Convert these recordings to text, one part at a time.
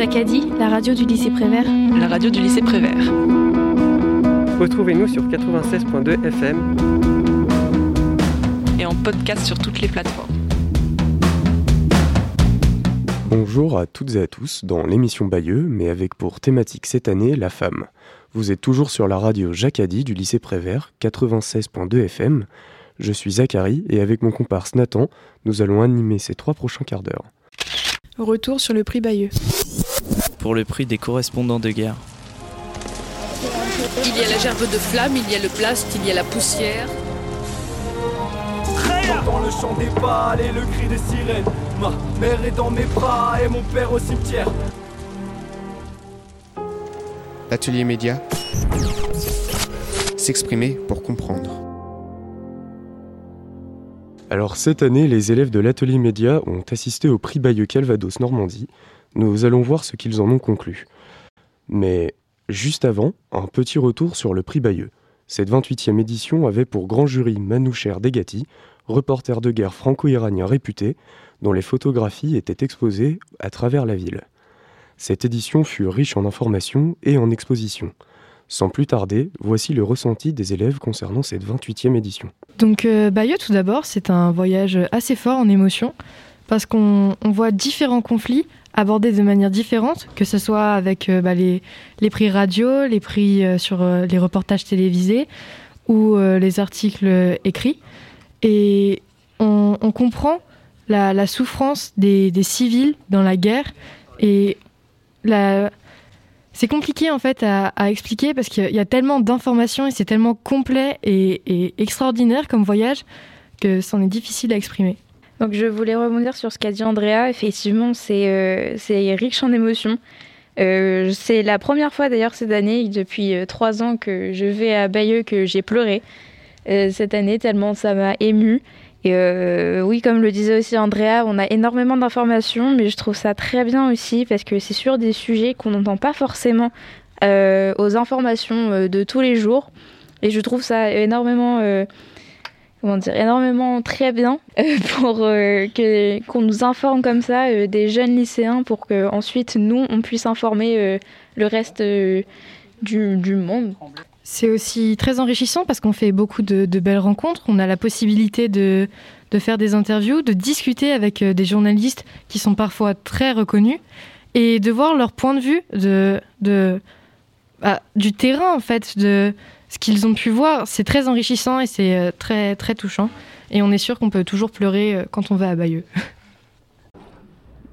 Jacadi, la radio du lycée Prévert. La radio du lycée Prévert. Retrouvez-nous sur 96.2 FM et en podcast sur toutes les plateformes. Bonjour à toutes et à tous dans l'émission Bayeux, mais avec pour thématique cette année la femme. Vous êtes toujours sur la radio Jacadi du lycée Prévert, 96.2 FM. Je suis Zachary et avec mon comparse Nathan, nous allons animer ces trois prochains quarts d'heure. Retour sur le prix Bayeux. Pour le prix des correspondants de guerre. Il y a la gerbe de flamme, il y a le plast, il y a la poussière. J'entends le chant des balles et le cri des sirènes. Ma mère est dans mes bras et mon père au cimetière. Atelier média. S'exprimer pour comprendre. Alors cette année, les élèves de l'atelier média ont assisté au prix Bayeux Calvados Normandie. Nous allons voir ce qu'ils en ont conclu. Mais juste avant, un petit retour sur le prix Bayeux. Cette 28e édition avait pour grand jury Manoucher Degati, reporter de guerre franco-iranien réputé, dont les photographies étaient exposées à travers la ville. Cette édition fut riche en informations et en expositions. Sans plus tarder, voici le ressenti des élèves concernant cette 28e édition. Donc euh, Bayeux tout d'abord, c'est un voyage assez fort en émotion parce qu'on voit différents conflits abordés de manière différente, que ce soit avec euh, bah, les, prix radio, les prix euh, sur euh, les reportages télévisés ou les articles écrits. Et on, comprend la, souffrance des, civils dans la guerre et c'est compliqué en fait à, expliquer parce qu'il y a tellement d'informations et c'est tellement complet et, et, extraordinaire comme voyage que c'en est difficile à exprimer. Donc je voulais rebondir sur ce qu'a dit Andrea. Effectivement, c'est euh, riche en émotions. Euh, c'est la première fois d'ailleurs cette année, depuis euh, trois ans que je vais à Bayeux, que j'ai pleuré euh, cette année tellement ça m'a ému. Et oui, comme le disait aussi Andrea, on a énormément d'informations, mais je trouve ça très bien aussi parce que c'est sur des sujets qu'on n'entend pas forcément aux informations de tous les jours. Et je trouve ça énormément, comment dire, énormément très bien pour que qu'on nous informe comme ça des jeunes lycéens pour que ensuite nous on puisse informer le reste du, monde. C'est aussi très enrichissant parce qu'on fait beaucoup de, belles rencontres. On a la possibilité de, faire des interviews, de discuter avec des journalistes qui sont parfois très reconnus et de voir leur point de vue de, bah, du terrain, en fait, de ce qu'ils ont pu voir. C'est très enrichissant et c'est très, très touchant. Et on est sûr qu'on peut toujours pleurer quand on va à Bayeux.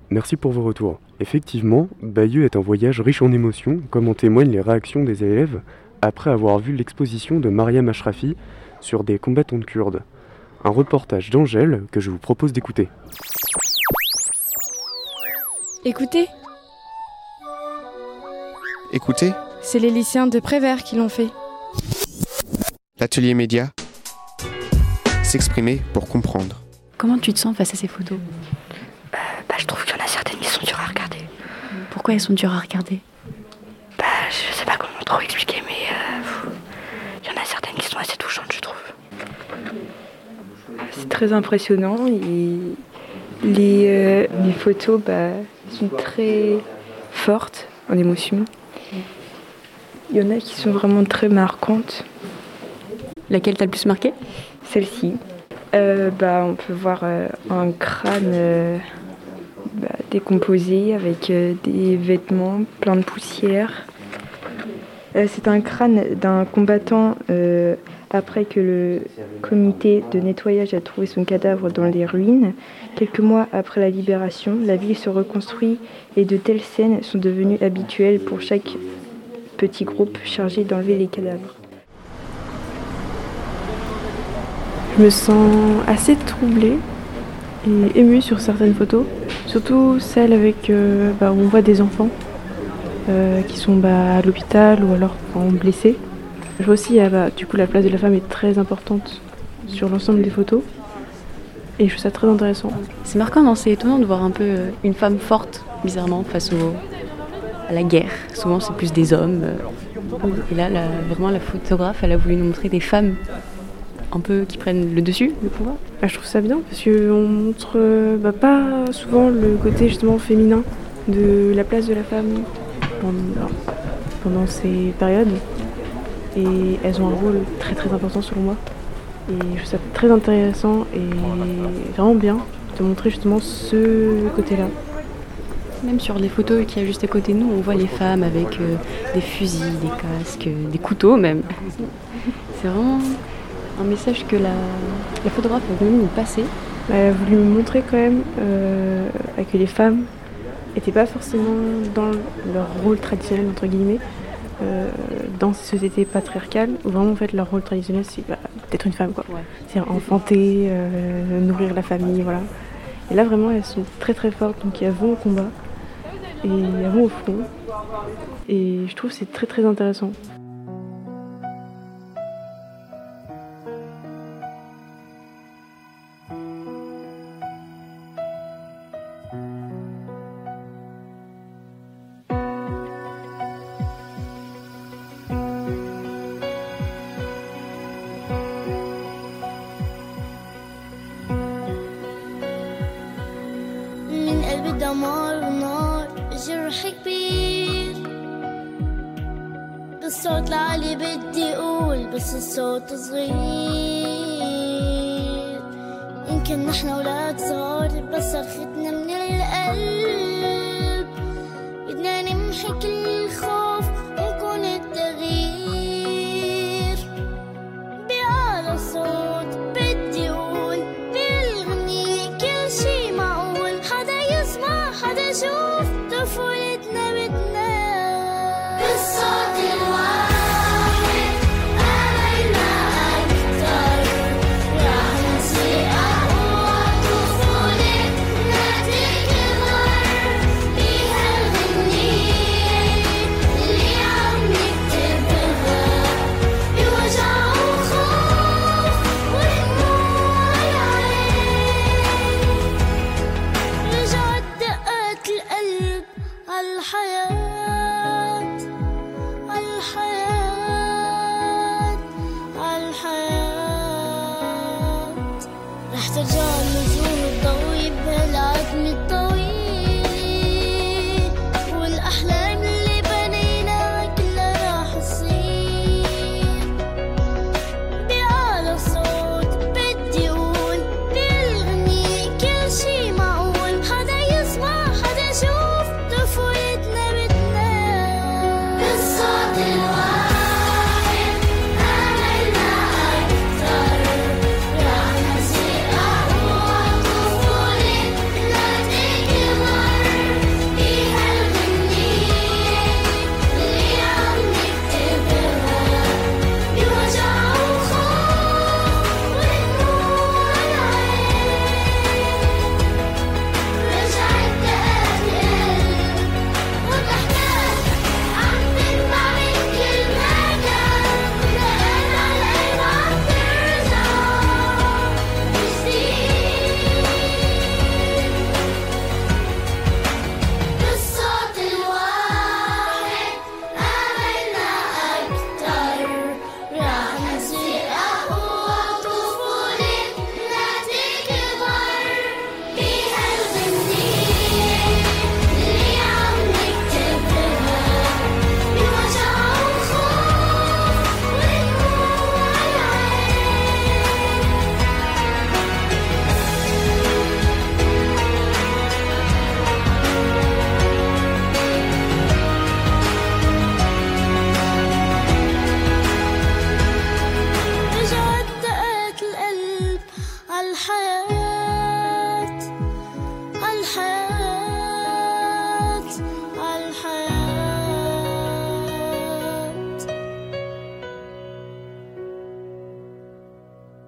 Merci pour vos retours. Effectivement, Bayeux est un voyage riche en émotions, comme en témoignent les réactions des élèves après avoir vu l'exposition de Mariam Ashrafi sur des combattantes kurdes. Un reportage d'Angèle que je vous propose d'écouter. Écoutez. Écoutez. C'est les lycéens de Prévert qui l'ont fait. L'atelier média. S'exprimer pour comprendre. Comment tu te sens face à ces photos? Euh, bah, Je trouve qu'il y en a certaines qui sont dures à regarder. Pourquoi elles sont dures à regarder? Bah, Je sais pas comment trop expliquer, mais il euh, y en a certaines qui sont assez touchantes, je trouve. C'est très impressionnant et les, euh, les photos bah, sont très fortes en émotion. Il y en a qui sont vraiment très marquantes. Laquelle t'a le plus marqué? Celle-ci. Euh, bah, on peut voir euh, un crâne euh, bah, décomposé avec des vêtements plein de poussière. C'est un crâne d'un combattant après que le comité de nettoyage a trouvé son cadavre dans les ruines. Quelques mois après la libération, la ville se reconstruit et de telles scènes sont devenues habituelles pour chaque petit groupe chargé d'enlever les cadavres. Je me sens assez troublée et émue sur certaines photos, surtout celles avec, euh, bah, où on voit des enfants euh, qui sont bah, à l'hôpital ou alors en blessés. Je vois aussi, bah, du coup, la place de la femme est très importante sur l'ensemble des photos. Et je trouve ça très intéressant. C'est marquant, C'est étonnant de voir un peu une femme forte, bizarrement, face au, à la guerre. Souvent, c'est plus des hommes. Et là, vraiment, la photographe, elle a voulu nous montrer des femmes un peu qui prennent le dessus, le pouvoir. Bah, je trouve ça bien parce qu'on montre bah, pas souvent le côté justement féminin de la place de la femme pendant, pendant ces périodes. Et elles ont un rôle très très important selon moi. Et je trouve ça très intéressant et vraiment bien de montrer justement ce côté-là. Même sur les photos qu'il y a juste à côté de nous, on voit les femmes avec euh, des fusils, des casques, euh, des couteaux même. C'est vraiment un message que la, la photographe a voulu nous passer. Elle a voulu me montrer quand même euh, que les femmes n'étaient pas forcément dans leur rôle traditionnel, entre guillemets, euh, dans ces sociétés patriarcales, où vraiment en fait leur rôle traditionnel c'est bah, d'être une femme quoi. C'est enfanter, euh, nourrir la famille, voilà. Et là vraiment elles sont très très fortes, donc elles vont au combat et vont au front. Et je trouve que c'est très très intéressant. العالي بدي أقول بس الصوت صغير. يمكن نحن ولاد صغار بس صرختنا من القلب. بدنا نمحي كل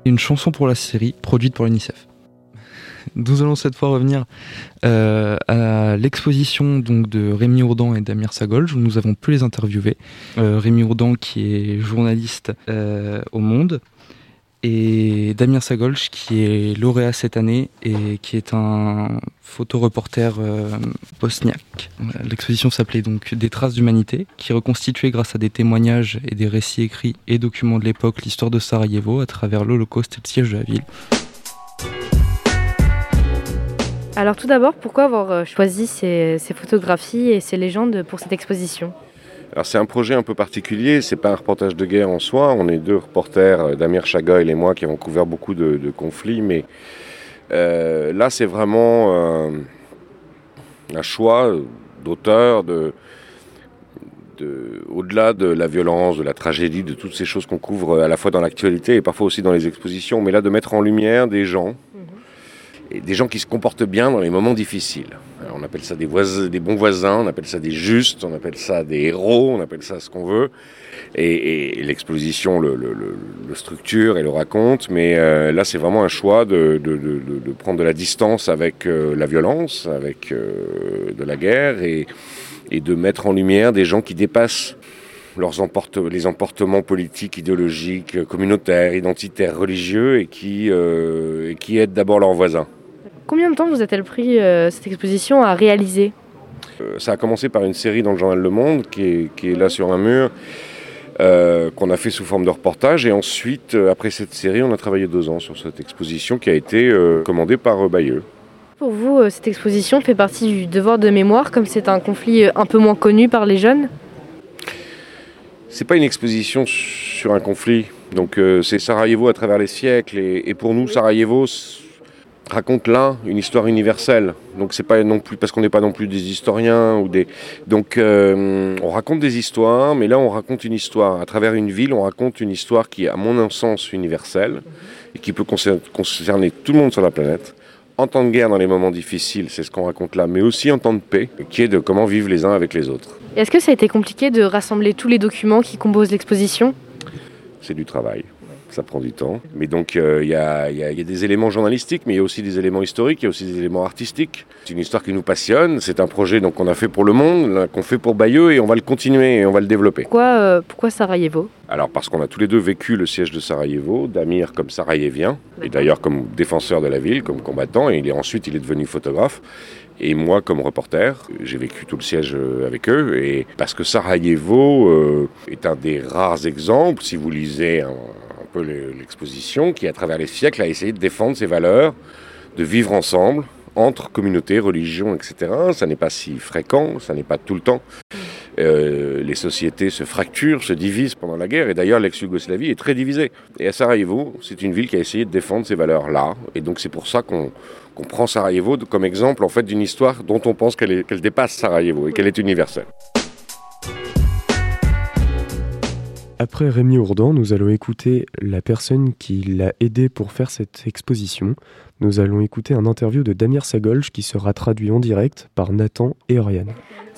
Une chanson pour la série, produite pour l'UNICEF. Nous allons cette fois revenir euh, à l'exposition donc de Rémi Ourdan et d'Amir Sagolj, où nous avons pu les interviewer. Euh, Rémi Ourdan qui est journaliste euh, au Monde et Damir Sagolj qui est lauréat cette année et qui est un photoreporter euh, bosniaque. L'exposition s'appelait donc Des traces d'humanité, qui reconstituait grâce à des témoignages et des récits écrits et documents de l'époque l'histoire de Sarajevo à travers l'Holocauste et le siège de la ville. Alors tout d'abord, pourquoi avoir euh, choisi ces photographies et ces légendes pour cette exposition? C'est un projet un peu particulier, c'est pas un reportage de guerre en soi, on est deux reporters, euh, Damir Chagoy et moi, qui avons couvert beaucoup de, conflits, mais euh, là c'est vraiment euh, un choix d'auteur, de, au-delà de la violence, de la tragédie, de toutes ces choses qu'on couvre à la fois dans l'actualité et parfois aussi dans les expositions, mais là de mettre en lumière des gens, des gens qui se comportent bien dans les moments difficiles. On appelle ça des, bons voisins, on appelle ça des justes, on appelle ça des héros, on appelle ça ce qu'on veut. Et, l'exposition le, structure et le raconte, mais euh, là c'est vraiment un choix de, prendre de la distance avec euh, la violence, avec euh, de la guerre, et, de mettre en lumière des gens qui dépassent leurs les emportements politiques, idéologiques, communautaires, identitaires, religieux, et qui aident d'abord leurs voisins. Combien de temps vous a-t-elle pris euh, cette exposition à réaliser euh, Ça a commencé par une série dans le journal Le Monde qui est, qui est là sur un mur, euh, qu'on a fait sous forme de reportage. Et ensuite, euh, après cette série, on a travaillé deux ans sur cette exposition qui a été euh, commandée par Bayeux. Pour vous, cette exposition fait partie du devoir de mémoire, comme c'est un conflit un peu moins connu par les jeunes C'est pas une exposition sur un conflit. Donc c'est Sarajevo à travers les siècles. Et, et pour nous, Sarajevo raconte là une histoire universelle. Donc c'est pas non plus parce qu'on n'est pas non plus des historiens ou des donc euh, on raconte des histoires, mais là on raconte une histoire à travers une ville, on raconte une histoire qui est à mon sens universelle et qui peut concerner tout le monde sur la planète. En temps de guerre, dans les moments difficiles, c'est ce qu'on raconte là, mais aussi en temps de paix, qui est de comment vivre les uns avec les autres. Est-ce que ça a été compliqué de rassembler tous les documents qui composent l'exposition? C'est du travail ça prend du temps. Mais donc il euh, y, a, y, a, y, a, des éléments journalistiques, mais il y a aussi des éléments historiques, il y a aussi des éléments artistiques. C'est une histoire qui nous passionne, c'est un projet qu'on a fait pour le monde, qu'on fait pour Bayeux et on va le continuer et on va le développer. Pourquoi, euh, pourquoi Sarajevo? Alors parce qu'on a tous les deux vécu le siège de Sarajevo, Damir comme sarajevien, et d'ailleurs comme défenseur de la ville, comme combattant, et il est, ensuite il est devenu photographe. Et moi, comme reporter, j'ai vécu tout le siège avec eux. Et parce que Sarajevo euh, est un des rares exemples, si vous lisez un, peu l'exposition, qui à travers les siècles a essayé de défendre ses valeurs, de vivre ensemble entre communautés, religions, etc. Ça n'est pas si fréquent, ça n'est pas tout le temps. Euh, les sociétés se fracturent, se divisent pendant la guerre, et d'ailleurs l'ex-Yougoslavie est très divisée. Et à Sarajevo, c'est une ville qui a essayé de défendre ces valeurs-là, et donc c'est pour ça qu'on qu prend Sarajevo comme exemple en fait d'une histoire dont on pense qu'elle qu dépasse Sarajevo et qu'elle est universelle. Après Rémi Ourdan, nous allons écouter la personne qui l'a aidé pour faire cette exposition. Nous allons écouter un interview de Damir Sagolj qui sera traduit en direct par Nathan et Oriane.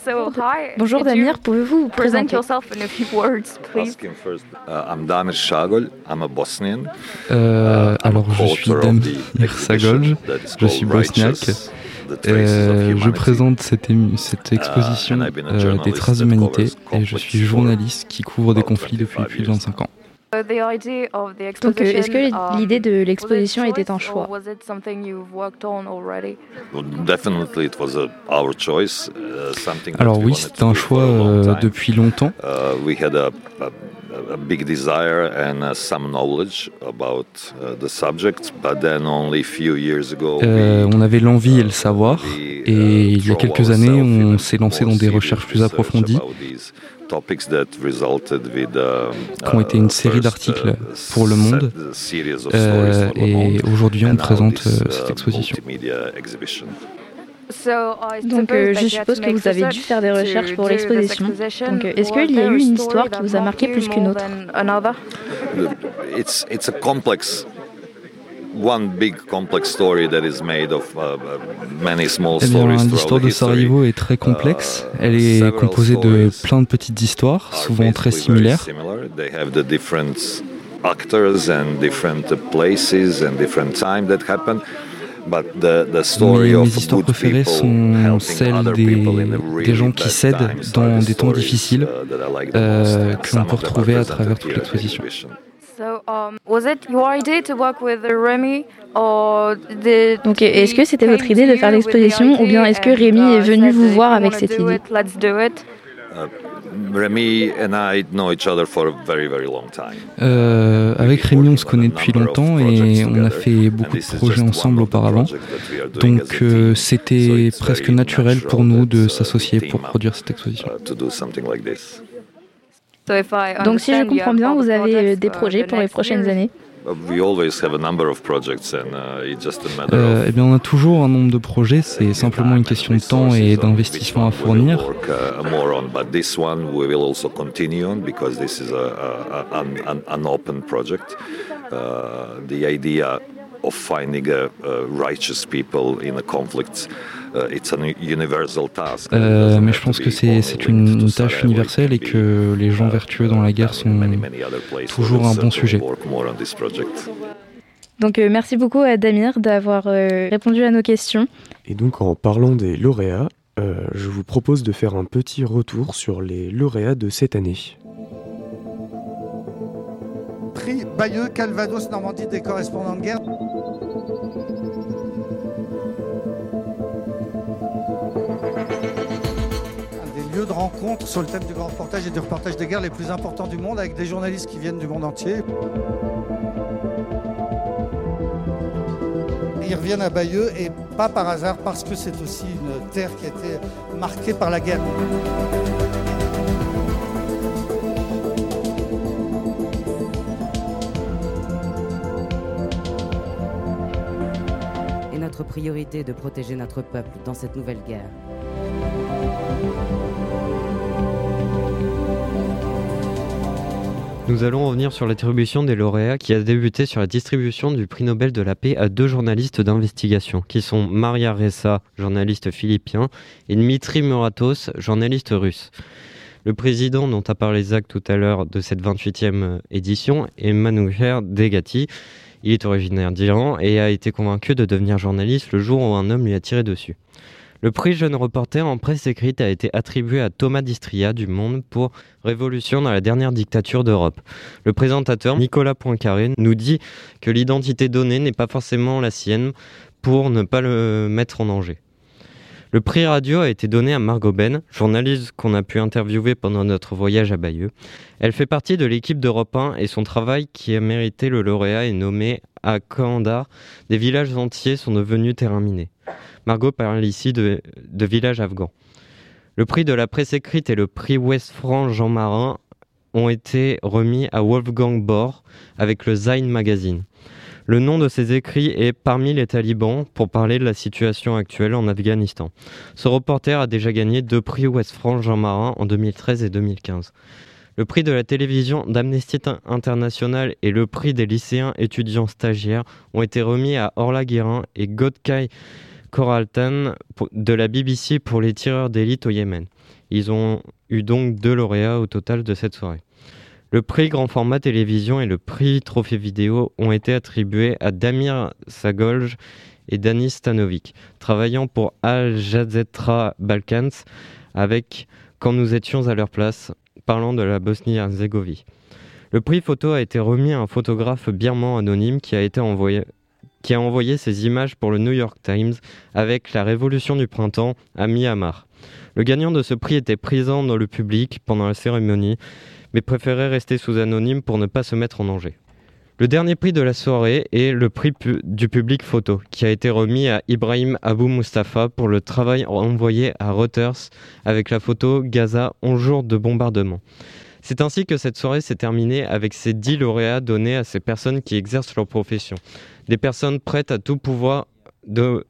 So, hi. Bonjour Damir, pouvez-vous vous présenter? yourself in a few words, please? First, uh, I'm Damir Sagol, I'm a Bosnian. Euh, alors je suis Damir Sagolj, je suis bosniaque. Euh, je présente cette, cette exposition euh, des traces d'humanité et je suis journaliste qui couvre des conflits depuis plus de 25 ans. Donc, est-ce que l'idée de l'exposition était un choix Alors oui, c'est un choix euh, depuis longtemps. A big desire and uh, some knowledge about uh, the subject, but then only few years ago. Euh, on avait l'envie et le savoir, et il y a quelques années, on s'est lancé dans des recherches plus approfondies qui ont été une série d'articles pour Le Monde. Euh, et aujourd'hui, on présente euh, cette exposition. Donc euh, je suppose que vous avez dû faire des recherches pour l'exposition. Donc est-ce qu'il y a eu une histoire qui vous a marqué plus qu'une autre It's, it's a complex one big complex story that is made of uh, many small eh stories. L'histoire de Sarajevo est très complexe. Elle est composée de plein de petites histoires, souvent très similaires. They have the different actors and different places and different time that happen. Mais mes histoires préférées sont celles des, des gens qui cèdent dans des temps difficiles euh, que l'on peut retrouver à travers toute l'exposition. Donc, est-ce que c'était votre idée de faire l'exposition ou bien est-ce que Rémi est venu vous voir avec cette idée? Remy and I know each other for a very, very long time. Euh, avec Rémi, on se connaît depuis longtemps et on a fait beaucoup de projets ensemble auparavant. Donc euh, c'était presque naturel pour nous de s'associer pour produire cette exposition. Donc si je comprends bien, vous avez euh, des projets pour les prochaines années euh, eh bien, on a toujours un nombre de projets, c'est simplement une question de temps et d'investissement à fournir. the idea of finding a, a righteous people in a conflict euh, mais je pense que c'est une, tâche universelle et que les gens vertueux dans la guerre sont toujours un bon sujet. Donc euh, merci beaucoup à Damir d'avoir euh, répondu à nos questions. Et donc en parlant des lauréats, je vous propose de faire un petit retour sur les lauréats de cette année. Prix Bayeux, Calvados, Normandie des correspondants de guerre. Sur le thème du grand reportage et du reportage des guerres les plus importants du monde avec des journalistes qui viennent du monde entier. Ils reviennent à Bayeux et pas par hasard parce que c'est aussi une terre qui a été marquée par la guerre. Et notre priorité est de protéger notre peuple dans cette nouvelle guerre. Nous allons revenir sur l'attribution des lauréats qui a débuté sur la distribution du prix Nobel de la paix à deux journalistes d'investigation, qui sont Maria Ressa, journaliste philippien, et Dmitri Muratos, journaliste russe. Le président dont a parlé Zach tout à l'heure de cette 28e édition est Manoucher Degati. Il est originaire d'Iran et a été convaincu de devenir journaliste le jour où un homme lui a tiré dessus. Le prix Jeune Reporter en presse écrite a été attribué à Thomas Distria du Monde pour Révolution dans la dernière dictature d'Europe. Le présentateur Nicolas Poincaré nous dit que l'identité donnée n'est pas forcément la sienne pour ne pas le mettre en danger. Le prix radio a été donné à Margot Ben, journaliste qu'on a pu interviewer pendant notre voyage à Bayeux. Elle fait partie de l'équipe d'Europe 1 et son travail qui a mérité le lauréat est nommé à Kandar. Des villages entiers sont devenus terminés. Margot parle ici de, village afghan. Le prix de la presse écrite et le prix West France Jean Marin ont été remis à Wolfgang Bohr avec le Zain Magazine. Le nom de ses écrits est Parmi les talibans pour parler de la situation actuelle en Afghanistan. Ce reporter a déjà gagné deux prix West France Jean Marin en 2013 et 2015. Le prix de la télévision d'Amnesty International et le prix des lycéens étudiants stagiaires ont été remis à Orla Guérin et Godkai Coraltan de la BBC pour les tireurs d'élite au Yémen. Ils ont eu donc deux lauréats au total de cette soirée. Le prix grand format télévision et le prix trophée vidéo ont été attribués à Damir Sagolj et Danis Stanovic, travaillant pour Al Jazeera Balkans avec Quand nous étions à leur place, parlant de la Bosnie-Herzégovine. Le prix photo a été remis à un photographe birman anonyme qui a été envoyé qui a envoyé ses images pour le New York Times avec la révolution du printemps à Myanmar. Le gagnant de ce prix était présent dans le public pendant la cérémonie, mais préférait rester sous anonyme pour ne pas se mettre en danger. Le dernier prix de la soirée est le prix du public photo, qui a été remis à Ibrahim Abou Mustafa pour le travail envoyé à Reuters avec la photo Gaza 11 jours de bombardement. C'est ainsi que cette soirée s'est terminée avec ces 10 lauréats donnés à ces personnes qui exercent leur profession des personnes prêtes à tout pouvoir de,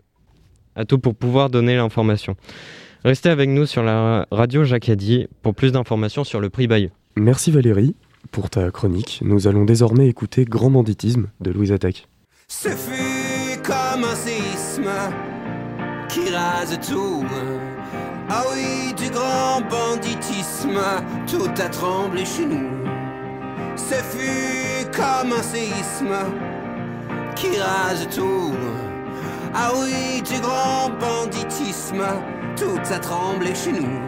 à tout pour pouvoir donner l'information. Restez avec nous sur la radio Jacadi pour plus d'informations sur le prix Bayeux. Merci Valérie pour ta chronique. Nous allons désormais écouter Grand banditisme de Louise Attaque. Ce fut comme un séisme qui rase tout. Ah oui, du grand banditisme, tout a tremblé chez nous. Ce fut comme un séisme qui rase tout. Ah oui, du grand banditisme, tout a tremblé chez nous.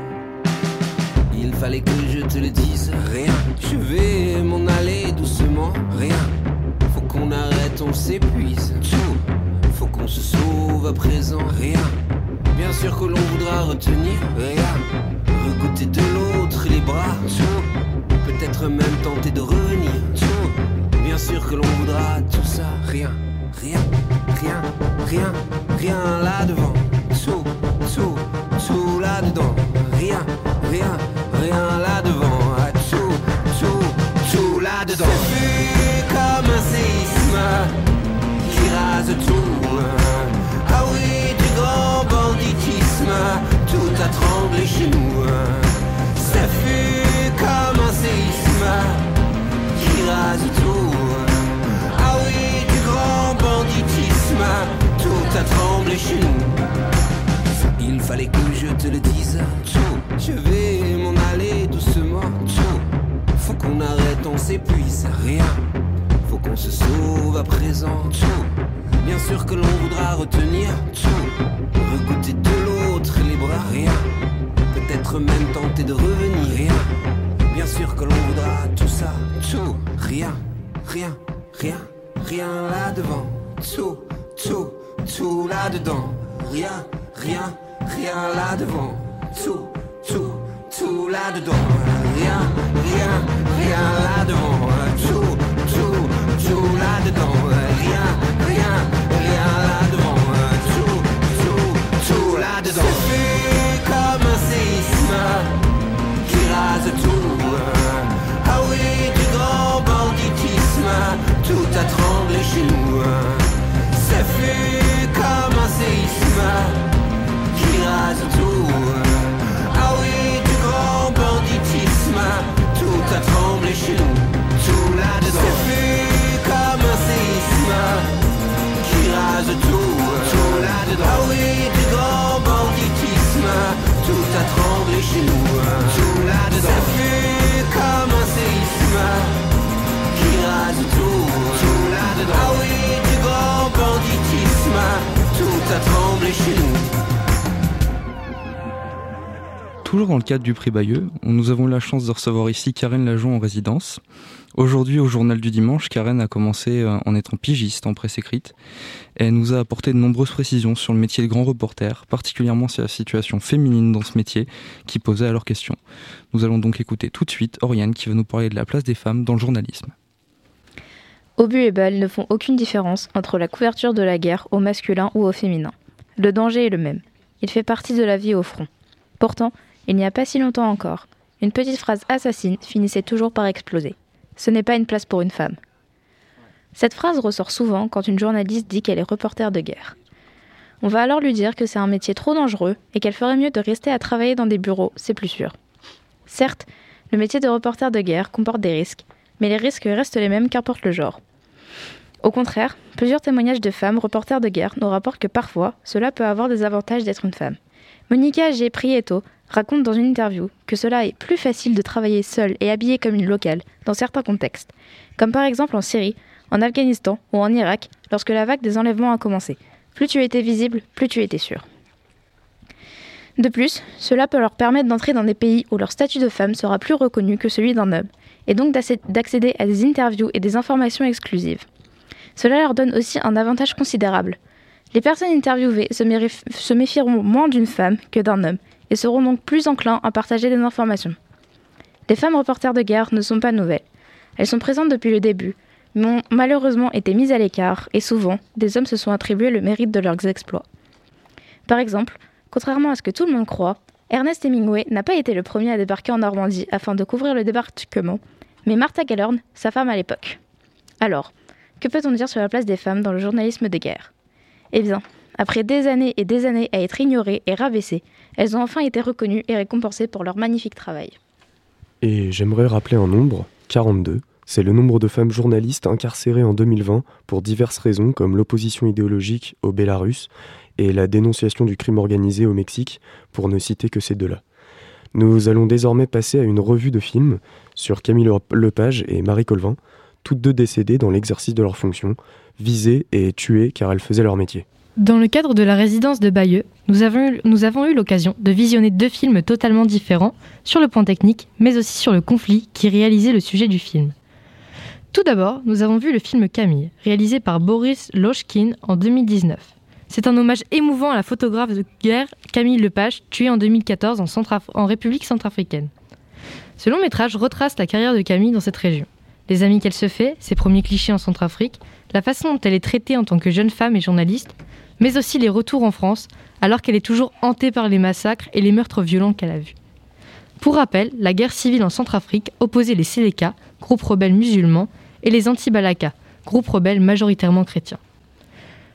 Il fallait que je te le dise, rien. Je vais m'en aller doucement, rien. Faut qu'on arrête, on s'épuise. Tout, faut qu'on se sauve à présent, rien. Bien sûr que l'on voudra retenir, rien. côté de l'autre, les bras, tout. Peut-être même tenter de revenir. Bien sûr que l'on voudra tout ça, rien, rien, rien, rien, rien là devant, tout, tout, tout là dedans, rien, rien, rien là devant, ah, tout, tout, tout là dedans. C'est vu comme un séisme qui rase tout. Ah oui, du grand banditisme, tout a tremblé chez nous. Présent, tout. Bien sûr que l'on voudra retenir tout. Recouter de l'autre les bras, rien. Peut-être même tenter de revenir, rien. Bien sûr que l'on voudra tout ça, tout. Rien, rien, rien, rien là devant. Tout, tout, tout là dedans. Rien, rien, rien là devant. Tout, tout, tout là dedans. Rien, rien, rien là devant. Tout, tout, tout là dedans. Rien, rien, rien là devant. Tout, tout, tout là dedans. C'est vu comme un séisme qui rase tout. Ah oui, du grand banditisme, tout a tremblé chez nous. C'est vu comme un séisme qui rase tout. Ah oui, du grand banditisme, tout a tremblé chez nous. Tremblé Toujours dans le cadre du prix Bayeux, nous avons la chance de recevoir ici Karen Lajon en résidence. Aujourd'hui, au journal du dimanche, Karen a commencé euh, en étant pigiste en presse écrite. Elle nous a apporté de nombreuses précisions sur le métier de grand reporter, particulièrement sur la situation féminine dans ce métier qui posait alors question. Nous allons donc écouter tout de suite Oriane qui va nous parler de la place des femmes dans le journalisme. Obus et balles ne font aucune différence entre la couverture de la guerre au masculin ou au féminin. Le danger est le même. Il fait partie de la vie au front. Pourtant, il n'y a pas si longtemps encore, une petite phrase assassine finissait toujours par exploser. Ce n'est pas une place pour une femme. Cette phrase ressort souvent quand une journaliste dit qu'elle est reporter de guerre. On va alors lui dire que c'est un métier trop dangereux et qu'elle ferait mieux de rester à travailler dans des bureaux, c'est plus sûr. Certes, le métier de reporter de guerre comporte des risques, mais les risques restent les mêmes qu'importe le genre. Au contraire, plusieurs témoignages de femmes reporters de guerre nous rapportent que parfois, cela peut avoir des avantages d'être une femme. Monica G. Prieto raconte dans une interview que cela est plus facile de travailler seule et habillée comme une locale dans certains contextes, comme par exemple en Syrie, en Afghanistan ou en Irak lorsque la vague des enlèvements a commencé. Plus tu étais visible, plus tu étais sûr. De plus, cela peut leur permettre d'entrer dans des pays où leur statut de femme sera plus reconnu que celui d'un homme, et donc d'accéder à des interviews et des informations exclusives. Cela leur donne aussi un avantage considérable. Les personnes interviewées se méfieront moins d'une femme que d'un homme, et seront donc plus enclins à partager des informations. Les femmes reporters de guerre ne sont pas nouvelles. Elles sont présentes depuis le début, mais ont malheureusement été mises à l'écart, et souvent, des hommes se sont attribués le mérite de leurs exploits. Par exemple, contrairement à ce que tout le monde croit, Ernest Hemingway n'a pas été le premier à débarquer en Normandie afin de couvrir le débarquement, mais Martha Gellhorn, sa femme à l'époque. Alors, que peut-on dire sur la place des femmes dans le journalisme de guerre? Eh bien, après des années et des années à être ignorées et rabaissées, elles ont enfin été reconnues et récompensées pour leur magnifique travail. Et j'aimerais rappeler un nombre, 42. C'est le nombre de femmes journalistes incarcérées en 2020 pour diverses raisons comme l'opposition idéologique au Bélarus et la dénonciation du crime organisé au Mexique, pour ne citer que ces deux-là. Nous allons désormais passer à une revue de films sur Camille Lepage et Marie Colvin, toutes deux décédées dans l'exercice de leurs fonctions, visées et tuées car elles faisaient leur métier. Dans le cadre de la résidence de Bayeux, nous avons, eu, l'occasion de visionner deux films totalement différents sur le point technique, mais aussi sur le conflit qui réalisait le sujet du film. Tout d'abord, nous avons vu le film Camille, réalisé par Boris Lochkin en 2019. C'est un hommage émouvant à la photographe de guerre Camille Lepage, tuée en 2014 en, Centraf- en République centrafricaine. Ce long métrage retrace la carrière de Camille dans cette région. Les amis qu'elle se fait, ses premiers clichés en Centrafrique, la façon dont elle est traitée en tant que jeune femme et journaliste, mais aussi les retours en France, alors qu'elle est toujours hantée par les massacres et les meurtres violents qu'elle a vus. Pour rappel, la guerre civile en Centrafrique opposait les Séléka, groupe rebelle musulman, et les Anti-Balaka, groupe rebelle majoritairement chrétien.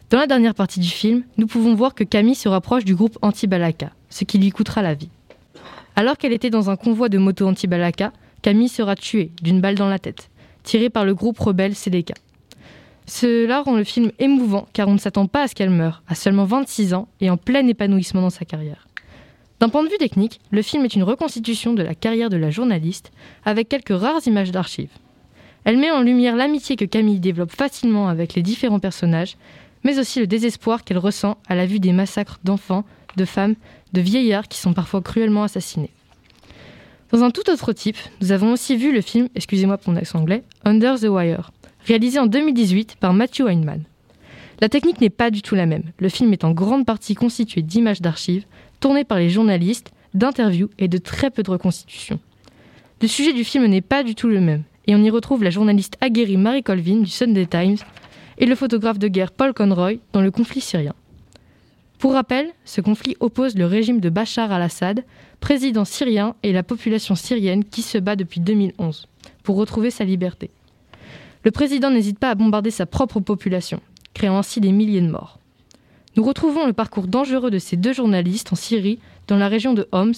Dans la dernière partie du film, nous pouvons voir que Camille se rapproche du groupe Anti-Balaka, ce qui lui coûtera la vie. Alors qu'elle était dans un convoi de moto Anti-Balaka, Camille sera tuée d'une balle dans la tête, tirée par le groupe rebelle Séléka. Cela rend le film émouvant car on ne s'attend pas à ce qu'elle meure, à seulement 26 ans et en plein épanouissement dans sa carrière. D'un point de vue technique, le film est une reconstitution de la carrière de la journaliste avec quelques rares images d'archives. Elle met en lumière l'amitié que Camille développe facilement avec les différents personnages, mais aussi le désespoir qu'elle ressent à la vue des massacres d'enfants, de femmes, de vieillards qui sont parfois cruellement assassinés. Dans un tout autre type, nous avons aussi vu le film, excusez-moi pour mon accent anglais, Under the Wire, réalisé en 2018 par Matthew Heineman. La technique n'est pas du tout la même. Le film est en grande partie constitué d'images d'archives, tournées par les journalistes, d'interviews et de très peu de reconstitutions. Le sujet du film n'est pas du tout le même, et on y retrouve la journaliste aguerrie Mary Colvin du Sunday Times et le photographe de guerre Paul Conroy dans le conflit syrien. Pour rappel, ce conflit oppose le régime de Bachar al-Assad, président syrien, et la population syrienne qui se bat depuis 2011 pour retrouver sa liberté. Le président n'hésite pas à bombarder sa propre population, créant ainsi des milliers de morts. Nous retrouvons le parcours dangereux de ces deux journalistes en Syrie, dans la région de Homs,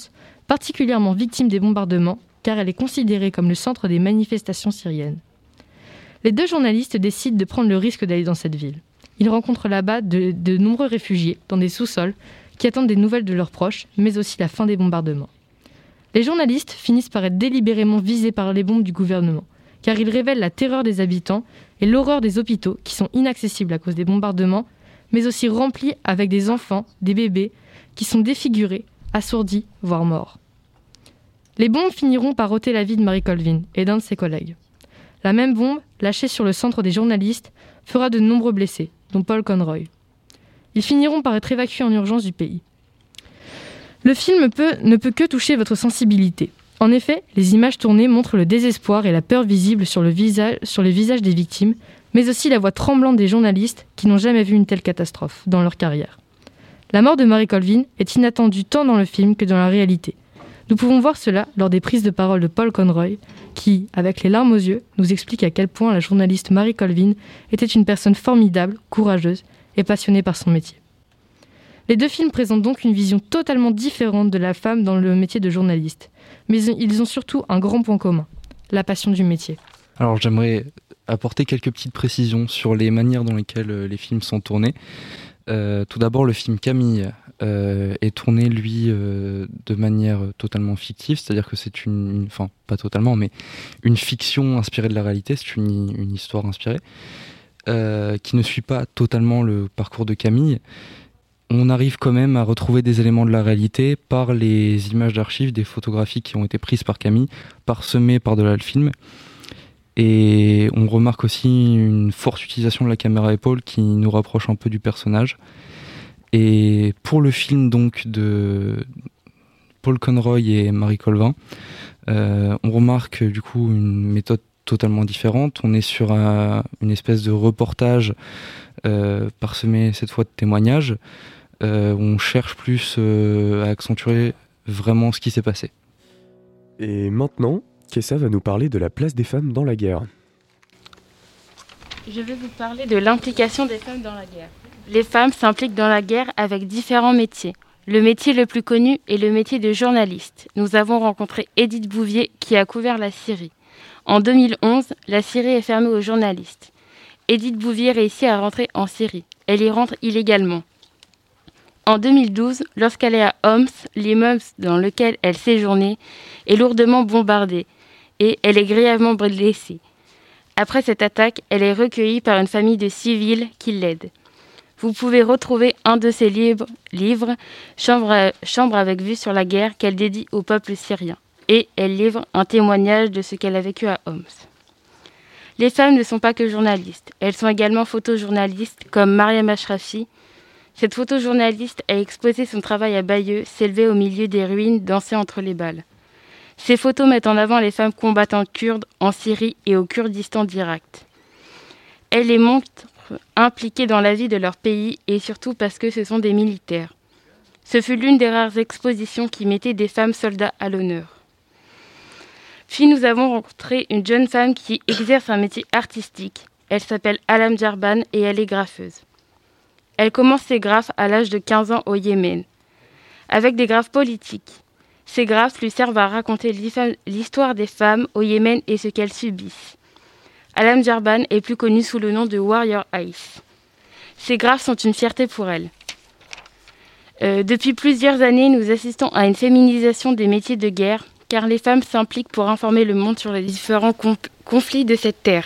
particulièrement victime des bombardements, car elle est considérée comme le centre des manifestations syriennes. Les deux journalistes décident de prendre le risque d'aller dans cette ville. Ils rencontrent là-bas de, nombreux réfugiés dans des sous-sols qui attendent des nouvelles de leurs proches, mais aussi la fin des bombardements. Les journalistes finissent par être délibérément visés par les bombes du gouvernement, car ils révèlent la terreur des habitants et l'horreur des hôpitaux qui sont inaccessibles à cause des bombardements, mais aussi remplis avec des enfants, des bébés, qui sont défigurés, assourdis, voire morts. Les bombes finiront par ôter la vie de Marie Colvin et d'un de ses collègues. La même bombe, lâchée sur le centre des journalistes, fera de nombreux blessés, dont Paul Conroy. Ils finiront par être évacués en urgence du pays. Le film ne peut que toucher votre sensibilité. En effet, les images tournées montrent le désespoir et la peur visible sur, le visage, sur les visages des victimes, mais aussi la voix tremblante des journalistes qui n'ont jamais vu une telle catastrophe dans leur carrière. La mort de Marie Colvin est inattendue tant dans le film que dans la réalité. Nous pouvons voir cela lors des prises de parole de Paul Conroy, qui, avec les larmes aux yeux, nous explique à quel point la journaliste Marie Colvin était une personne formidable, courageuse et passionnée par son métier. Les deux films présentent donc une vision totalement différente de la femme dans le métier de journaliste, mais ils ont surtout un grand point commun, la passion du métier. Alors j'aimerais apporter quelques petites précisions sur les manières dans lesquelles euh, les films sont tournés. Euh, tout d'abord, le film Camille euh, est tourné, lui, de manière totalement fictive, c'est-à-dire que c'est une, enfin, pas totalement, mais une fiction inspirée de la réalité, c'est une, histoire inspirée, qui ne suit pas totalement le parcours de Camille. On arrive quand même à retrouver des éléments de la réalité par les images d'archives, des photographies qui ont été prises par Camille, parsemées par-delà le film. Et on remarque aussi une forte utilisation de la caméra épaule qui nous rapproche un peu du personnage. Et pour le film donc de Paul Conroy et Marie Colvin, euh, on remarque du coup une méthode totalement différente. On est sur un, une espèce de reportage euh, parsemé cette fois de témoignages. Euh, où on cherche plus euh, à accentuer vraiment ce qui s'est passé. Et maintenant, Kessa va nous parler de la place des femmes dans la guerre. Je vais vous parler de l'implication des femmes dans la guerre. Les femmes s'impliquent dans la guerre avec différents métiers. Le métier le plus connu est le métier de journaliste. Nous avons rencontré Edith Bouvier qui a couvert la Syrie. En 2011, la Syrie est fermée aux journalistes. Edith Bouvier réussit à rentrer en Syrie. Elle y rentre illégalement. En 2012, lorsqu'elle est à Homs, l'immeuble dans lequel elle séjournait est lourdement bombardé et elle est grièvement blessée. Après cette attaque, elle est recueillie par une famille de civils qui l'aident. Vous pouvez retrouver un de ses livres, Chambre, Chambre avec vue sur la guerre, qu'elle dédie au peuple syrien. Et elle livre un témoignage de ce qu'elle a vécu à Homs. Les femmes ne sont pas que journalistes, elles sont également photojournalistes comme Mariam Ashrafi, Cette photojournaliste a exposé son travail à Bayeux, s'élever au milieu des ruines, danser entre les balles. Ces photos mettent en avant les femmes combattantes kurdes en Syrie et au Kurdistan d'Irak. Elle les montre impliquées dans la vie de leur pays et surtout parce que ce sont des militaires. Ce fut l'une des rares expositions qui mettait des femmes soldats à l'honneur. Puis nous avons rencontré une jeune femme qui exerce un métier artistique. Elle s'appelle Alam Jarban et elle est graffeuse. Elle commence ses graphes à l'âge de 15 ans au Yémen, avec des graphes politiques. Ces graphes lui servent à raconter l'histoire des femmes au Yémen et ce qu'elles subissent. Alam Jarban est plus connue sous le nom de Warrior Ice. Ces graphes sont une fierté pour elle. Euh, depuis plusieurs années, nous assistons à une féminisation des métiers de guerre, car les femmes s'impliquent pour informer le monde sur les différents conflits de cette terre.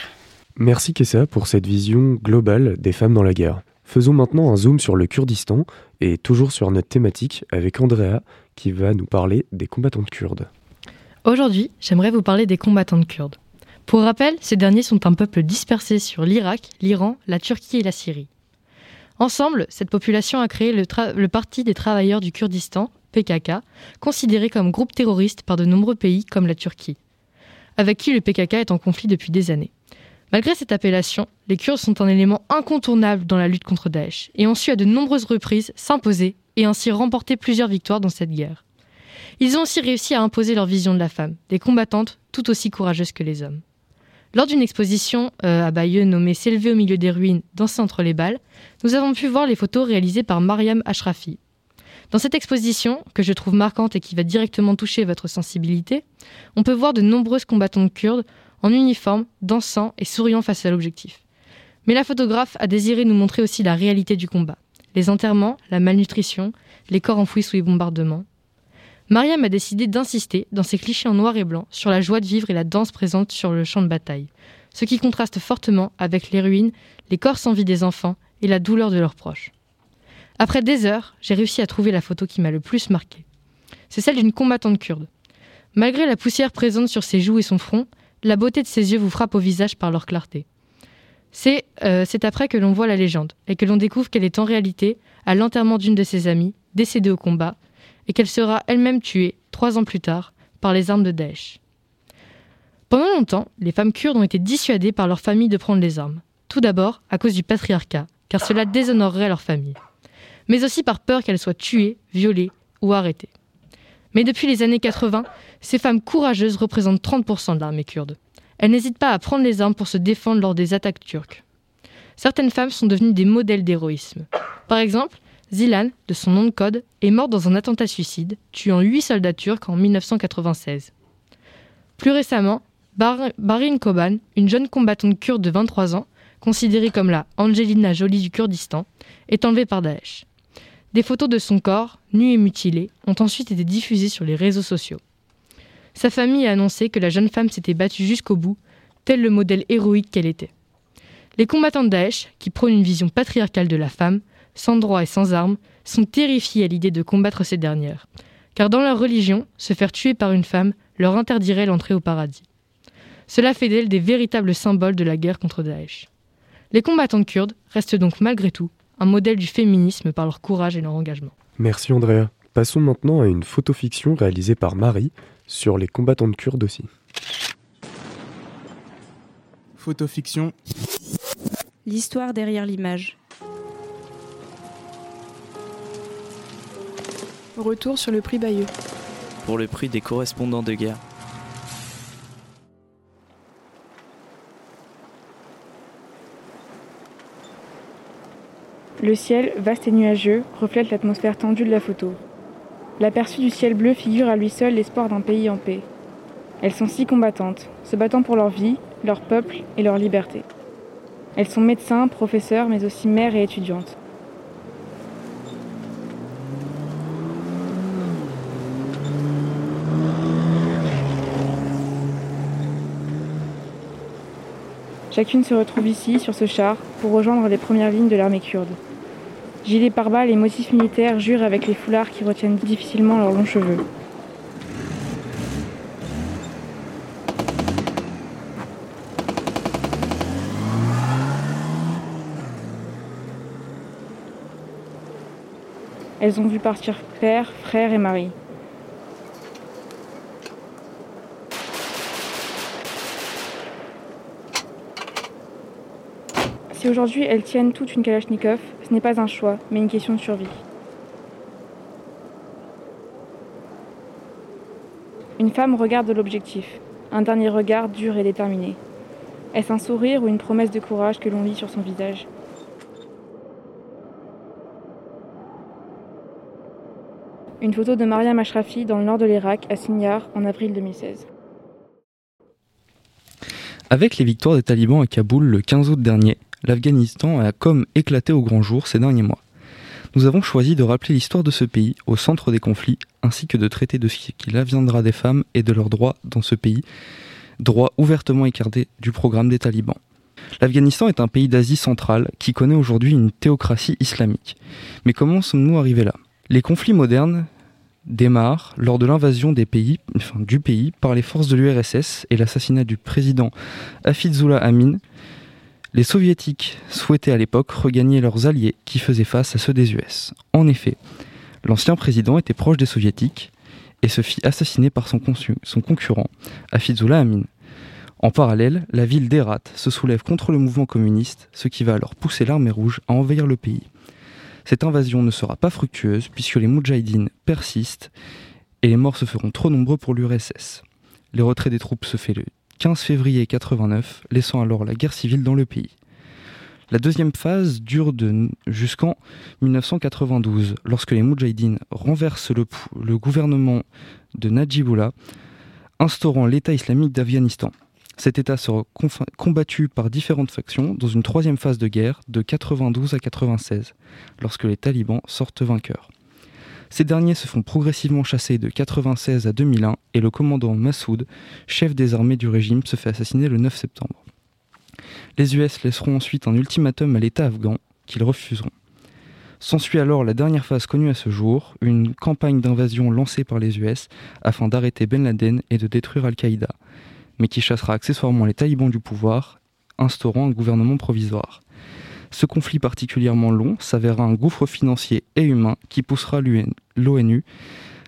Merci Kessa pour cette vision globale des femmes dans la guerre. Faisons maintenant un zoom sur le Kurdistan et toujours sur notre thématique avec Andrea qui va nous parler des combattantes kurdes. Aujourd'hui, j'aimerais vous parler des combattantes kurdes. Pour rappel, ces derniers sont un peuple dispersé sur l'Irak, l'Iran, la Turquie et la Syrie. Ensemble, cette population a créé le, Parti des travailleurs du Kurdistan, PKK, considéré comme groupe terroriste par de nombreux pays comme la Turquie, avec qui le PKK est en conflit depuis des années. Malgré cette appellation, les Kurdes sont un élément incontournable dans la lutte contre Daesh et ont su à de nombreuses reprises s'imposer et ainsi remporter plusieurs victoires dans cette guerre. Ils ont aussi réussi à imposer leur vision de la femme, des combattantes tout aussi courageuses que les hommes. Lors d'une exposition euh, à Bayeux nommée S'élever au milieu des ruines, danser entre les balles, nous avons pu voir les photos réalisées par Mariam Ashrafi. Dans cette exposition, que je trouve marquante et qui va directement toucher votre sensibilité, on peut voir de nombreuses combattantes kurdes en uniforme, dansant et souriant face à l'objectif. Mais la photographe a désiré nous montrer aussi la réalité du combat. Les enterrements, la malnutrition, les corps enfouis sous les bombardements, Mariam a décidé d'insister, dans ses clichés en noir et blanc, sur la joie de vivre et la danse présente sur le champ de bataille, ce qui contraste fortement avec les ruines, les corps sans vie des enfants et la douleur de leurs proches. Après des heures, j'ai réussi à trouver la photo qui m'a le plus marqué. C'est celle d'une combattante kurde. Malgré la poussière présente sur ses joues et son front, la beauté de ses yeux vous frappe au visage par leur clarté. C'est euh, après que l'on voit la légende et que l'on découvre qu'elle est en réalité à l'enterrement d'une de ses amies, décédée au combat, et qu'elle sera elle-même tuée, trois ans plus tard, par les armes de Daesh. Pendant longtemps, les femmes kurdes ont été dissuadées par leur famille de prendre les armes. Tout d'abord à cause du patriarcat, car cela déshonorerait leur famille. Mais aussi par peur qu'elles soient tuées, violées ou arrêtées. Mais depuis les années 80, ces femmes courageuses représentent 30% de l'armée kurde. Elles n'hésitent pas à prendre les armes pour se défendre lors des attaques turques. Certaines femmes sont devenues des modèles d'héroïsme. Par exemple, Zilan, de son nom de code, est mort dans un attentat suicide, tuant huit soldats turcs en 1996. Plus récemment, Barin Koban, une jeune combattante kurde de 23 ans, considérée comme la Angelina Jolie du Kurdistan, est enlevée par Daesh. Des photos de son corps, nu et mutilé, ont ensuite été diffusées sur les réseaux sociaux. Sa famille a annoncé que la jeune femme s'était battue jusqu'au bout, tel le modèle héroïque qu'elle était. Les combattants de Daesh, qui prônent une vision patriarcale de la femme, sans droit et sans armes, sont terrifiés à l'idée de combattre ces dernières. Car dans leur religion, se faire tuer par une femme leur interdirait l'entrée au paradis. Cela fait d'elles des véritables symboles de la guerre contre Daesh. Les combattantes kurdes restent donc malgré tout un modèle du féminisme par leur courage et leur engagement. Merci Andrea. Passons maintenant à une photofiction réalisée par Marie sur les combattantes kurdes aussi. Photofiction. L'histoire derrière l'image. Retour sur le prix Bayeux. Pour le prix des correspondants de guerre. Le ciel, vaste et nuageux, reflète l'atmosphère tendue de la photo. L'aperçu du ciel bleu figure à lui seul l'espoir d'un pays en paix. Elles sont six combattantes, se battant pour leur vie, leur peuple et leur liberté. Elles sont médecins, professeurs, mais aussi mères et étudiantes. Chacune se retrouve ici, sur ce char, pour rejoindre les premières lignes de l'armée kurde. Gilets pare-balles et motifs militaires jurent avec les foulards qui retiennent difficilement leurs longs cheveux. Elles ont vu partir père, frère et mari. Si aujourd'hui elles tiennent toute une Kalachnikov, ce n'est pas un choix, mais une question de survie. Une femme regarde l'objectif, un dernier regard dur et déterminé. Est-ce un sourire ou une promesse de courage que l'on lit sur son visage? Une photo de Mariam Ashrafi dans le nord de l'Irak, à Sinjar, en avril 2016. Avec les victoires des talibans à Kaboul le 15 août dernier, l'Afghanistan a comme éclaté au grand jour ces derniers mois. Nous avons choisi de rappeler l'histoire de ce pays au centre des conflits, ainsi que de traiter de ce qu'il adviendra des femmes et de leurs droits dans ce pays, droits ouvertement écartés du programme des talibans. L'Afghanistan est un pays d'Asie centrale qui connaît aujourd'hui une théocratie islamique. Mais comment sommes-nous arrivés là? Les conflits modernes démarrent lors de l'invasion du pays par les forces de l'URSS et l'assassinat du président Hafizullah Amin, les soviétiques souhaitaient à l'époque regagner leurs alliés qui faisaient face à ceux des US. En effet, l'ancien président était proche des soviétiques et se fit assassiner par son, concurrent, Hafizullah Amin. En parallèle, la ville d'Herat se soulève contre le mouvement communiste, ce qui va alors pousser l'armée rouge à envahir le pays. Cette invasion ne sera pas fructueuse puisque les Moudjahidines persistent et les morts se feront trop nombreux pour l'URSS. Les retraits des troupes se fait le 15 février 89, laissant alors la guerre civile dans le pays. La deuxième phase dure jusqu'en 1992, lorsque les Moudjahidines renversent le, le gouvernement de Najibullah, instaurant l'État islamique d'Afghanistan. Cet État sera combattu par différentes factions dans une troisième phase de guerre de 92 à 96, lorsque les talibans sortent vainqueurs. Ces derniers se font progressivement chasser de 96 à 2001 et le commandant Massoud, chef des armées du régime, se fait assassiner le 9 septembre. Les US laisseront ensuite un ultimatum à l'État afghan qu'ils refuseront. S'ensuit alors la dernière phase connue à ce jour, une campagne d'invasion lancée par les US afin d'arrêter Ben Laden et de détruire Al-Qaïda, mais qui chassera accessoirement les talibans du pouvoir, instaurant un gouvernement provisoire. Ce conflit particulièrement long s'avérera un gouffre financier et humain qui poussera l'ONU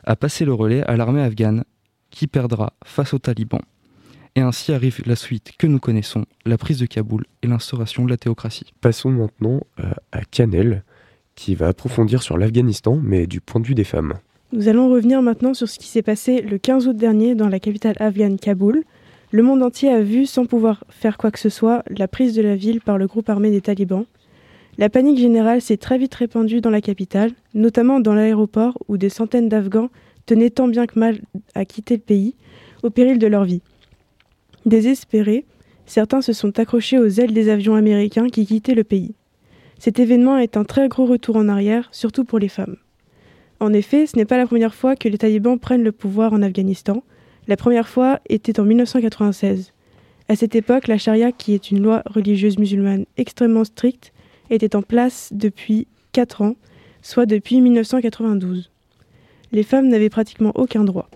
à passer le relais à l'armée afghane, qui perdra face aux talibans. Et ainsi arrive la suite que nous connaissons, la prise de Kaboul et l'instauration de la théocratie. Passons maintenant euh, à Canel, qui va approfondir sur l'Afghanistan, mais du point de vue des femmes. Nous allons revenir maintenant sur ce qui s'est passé le 15 août dernier dans la capitale afghane Kaboul. Le monde entier a vu, sans pouvoir faire quoi que ce soit, la prise de la ville par le groupe armé des talibans. La panique générale s'est très vite répandue dans la capitale, notamment dans l'aéroport où des centaines d'Afghans tenaient tant bien que mal à quitter le pays, au péril de leur vie. Désespérés, certains se sont accrochés aux ailes des avions américains qui quittaient le pays. Cet événement est un très gros retour en arrière, surtout pour les femmes. En effet, ce n'est pas la première fois que les talibans prennent le pouvoir en Afghanistan. La première fois était en 1996. À cette époque, la charia, qui est une loi religieuse musulmane extrêmement stricte, était en place depuis 4 ans, soit depuis 1992. Les femmes n'avaient pratiquement aucun droit.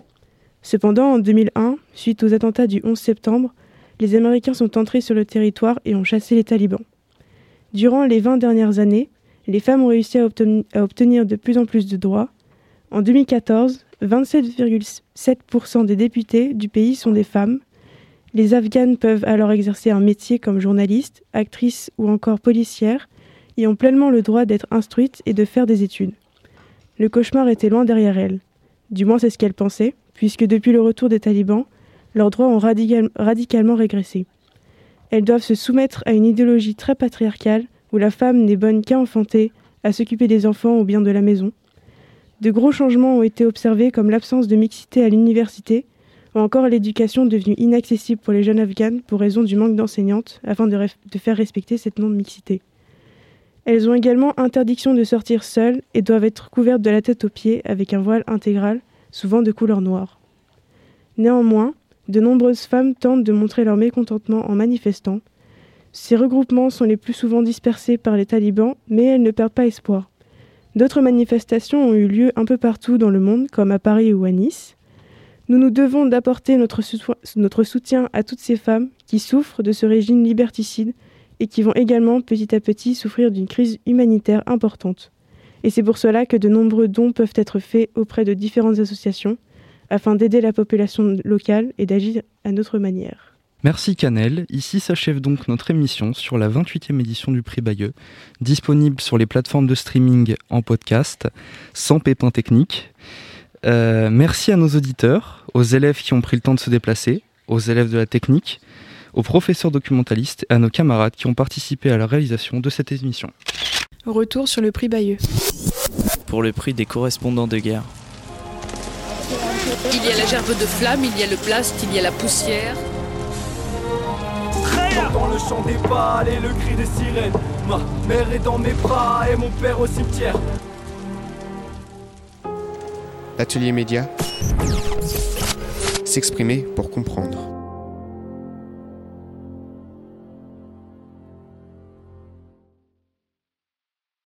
Cependant, en 2001, suite aux attentats du 11 septembre, les Américains sont entrés sur le territoire et ont chassé les talibans. Durant les 20 dernières années, les femmes ont réussi à, obtenir de plus en plus de droits. En 2014, 27,7% des députés du pays sont des femmes. Les Afghanes peuvent alors exercer un métier comme journaliste, actrice ou encore policière, ont pleinement le droit d'être instruites et de faire des études. Le cauchemar était loin derrière elles. Du moins c'est ce qu'elles pensaient, puisque depuis le retour des talibans, leurs droits ont radicalement régressé. Elles doivent se soumettre à une idéologie très patriarcale où la femme n'est bonne qu'à enfanter, à s'occuper des enfants ou bien de la maison. De gros changements ont été observés comme l'absence de mixité à l'université, ou encore l'éducation devenue inaccessible pour les jeunes afghanes pour raison du manque d'enseignantes afin de faire respecter cette non-mixité. Elles ont également interdiction de sortir seules et doivent être couvertes de la tête aux pieds avec un voile intégral, souvent de couleur noire. Néanmoins, de nombreuses femmes tentent de montrer leur mécontentement en manifestant. Ces regroupements sont les plus souvent dispersés par les talibans, mais elles ne perdent pas espoir. D'autres manifestations ont eu lieu un peu partout dans le monde, comme à Paris ou à Nice. Nous nous devons d'apporter notre, soutien à toutes ces femmes qui souffrent de ce régime liberticide et qui vont également petit à petit souffrir d'une crise humanitaire importante. Et c'est pour cela que de nombreux dons peuvent être faits auprès de différentes associations afin d'aider la population locale et d'agir à notre manière. Merci Canel. Ici s'achève donc notre émission sur la 28e édition du prix Bayeux, disponible sur les plateformes de streaming en podcast, sans pépins techniques. Euh, merci à nos auditeurs, aux élèves qui ont pris le temps de se déplacer, aux élèves de la technique, aux professeurs documentalistes et à nos camarades qui ont participé à la réalisation de cette émission. Retour sur le prix Bayeux. Pour le prix des correspondants de guerre. Il y a la gerbe de flamme, il y a le blast, il y a la poussière. J'entends le chant des balles et le cri des sirènes. Ma mère est dans mes bras et mon père au cimetière. L'atelier média. S'exprimer pour comprendre.